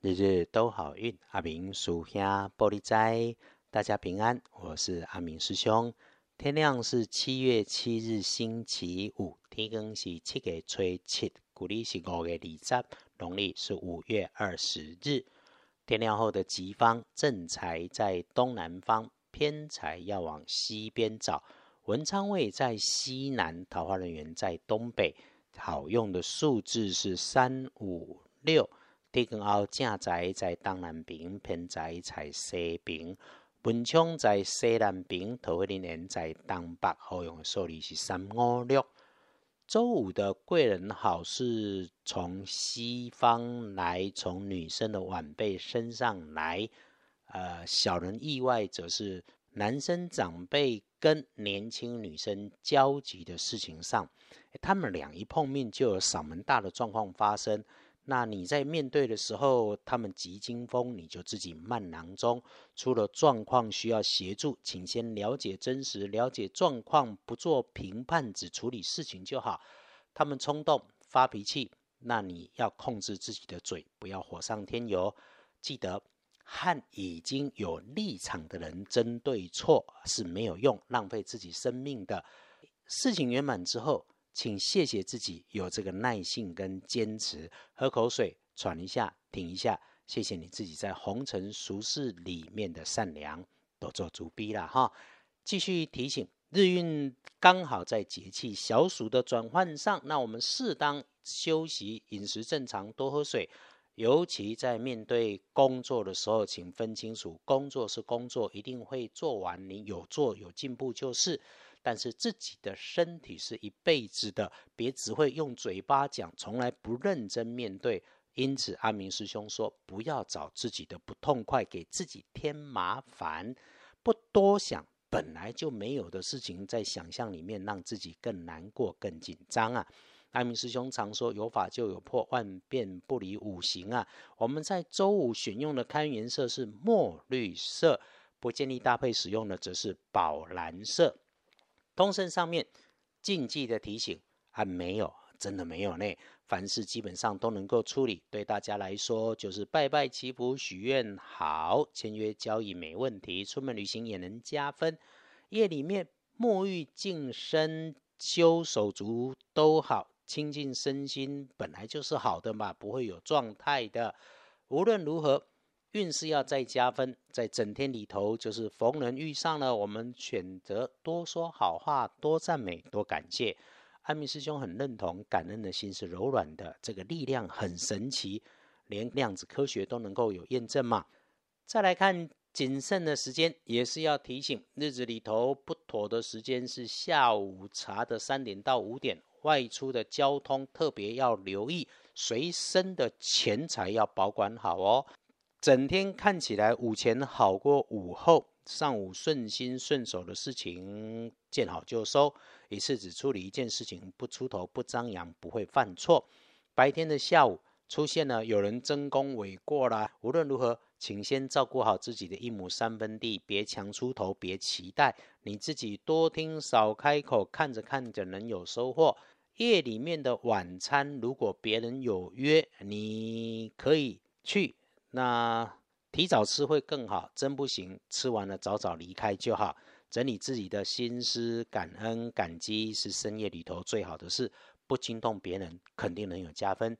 日日都好运，阿明属兄玻璃斋，大家平安。我是阿明师兄。天亮是七月七日星期五，天更是七月初七，古历是五月二十，农历是五月二十日。天亮后的吉方正财在东南方，偏财要往西边找。文昌位在西南，桃花人员在东北。好用的数字是三五六。地根后正在在东南边，偏在在西边。文昌在西南边，桃花人缘在东北。好用的数字是三五六。周五的贵人好是从西方来，从女生的晚辈身上来。呃，小人意外则是男生长辈跟年轻女生交集的事情上，他们俩一碰面就有嗓门大的状况发生。那你在面对的时候，他们急惊风，你就自己慢囊中。出了状况需要协助，请先了解真实，了解状况，不做评判，只处理事情就好。他们冲动发脾气，那你要控制自己的嘴，不要火上添油。记得和已经有立场的人争对错是没有用，浪费自己生命的。事情圆满之后。请谢谢自己有这个耐性跟坚持，喝口水，喘一下，停一下。谢谢你自己在红尘俗世里面的善良，都做足逼了哈。继续提醒，日运刚好在节气小暑的转换上，那我们适当休息，饮食正常，多喝水。尤其在面对工作的时候，请分清楚，工作是工作，一定会做完，你有做有进步就是。但是自己的身体是一辈子的，别只会用嘴巴讲，从来不认真面对。因此，阿明师兄说，不要找自己的不痛快，给自己添麻烦，不多想本来就没有的事情，在想象里面让自己更难过、更紧张啊。阿明师兄常说，有法就有破，万变不离五行啊。我们在周五选用的开颜色是墨绿色，不建议搭配使用的则是宝蓝色。通胜上面禁忌的提醒还没有，真的没有呢。凡事基本上都能够处理，对大家来说就是拜拜祈福许愿好，签约交易没问题，出门旅行也能加分。夜里面沐浴净身、修手足都好，清净身心本来就是好的嘛，不会有状态的。无论如何。运势要再加分，在整天里头，就是逢人遇上了，我们选择多说好话，多赞美，多感谢。阿弥师兄很认同，感恩的心是柔软的，这个力量很神奇，连量子科学都能够有验证嘛。再来看谨慎的时间，也是要提醒，日子里头不妥的时间是下午茶的三点到五点，外出的交通特别要留意，随身的钱财要保管好哦。整天看起来午前好过午后，上午顺心顺手的事情见好就收，一次只处理一件事情，不出头不张扬，不会犯错。白天的下午出现了有人争功诿过啦，无论如何，请先照顾好自己的一亩三分地，别强出头，别期待你自己多听少开口，看着看着能有收获。夜里面的晚餐，如果别人有约，你可以去。那提早吃会更好，真不行，吃完了早早离开就好。整理自己的心思，感恩感激是深夜里头最好的事，不惊动别人，肯定能有加分。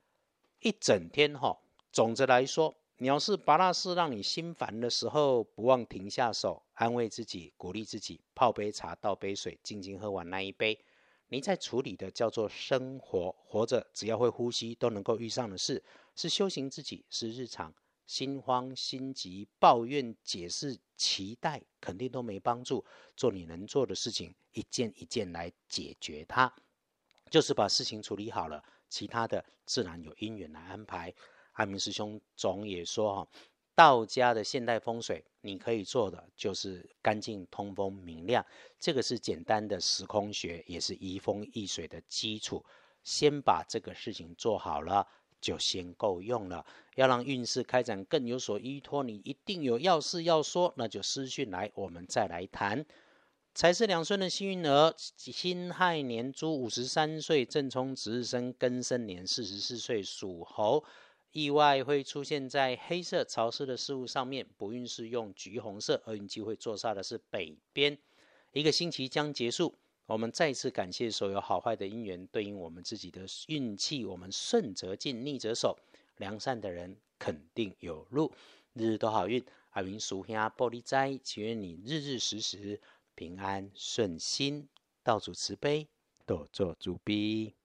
一整天哈，总之来说，你要是把那事让你心烦的时候，不忘停下手，安慰自己，鼓励自己，泡杯茶，倒杯水，静静喝完那一杯，你在处理的叫做生活，活着只要会呼吸，都能够遇上的事，是修行自己，是日常。心慌心急、抱怨、解释、期待，肯定都没帮助。做你能做的事情，一件一件来解决它，就是把事情处理好了，其他的自然有因缘来安排。阿明师兄总也说哈，道家的现代风水，你可以做的就是干净、通风、明亮，这个是简单的时空学，也是移风易水的基础。先把这个事情做好了。就先够用了。要让运势开展更有所依托，你一定有要事要说，那就私讯来，我们再来谈。财是两顺的幸运儿，辛亥年猪五十三岁，正冲值日生庚申年四十四岁属猴。意外会出现在黑色潮湿的事物上面。不运是用橘红色，厄运机会坐煞的是北边。一个星期将结束，我们再次感谢所有好坏的因缘对应我们自己的运气。我们顺则进，逆则守，良善的人肯定有路，日日都好运。阿明属下玻璃斋，祈愿你日日时时平安顺心，道主慈悲，多做主逼。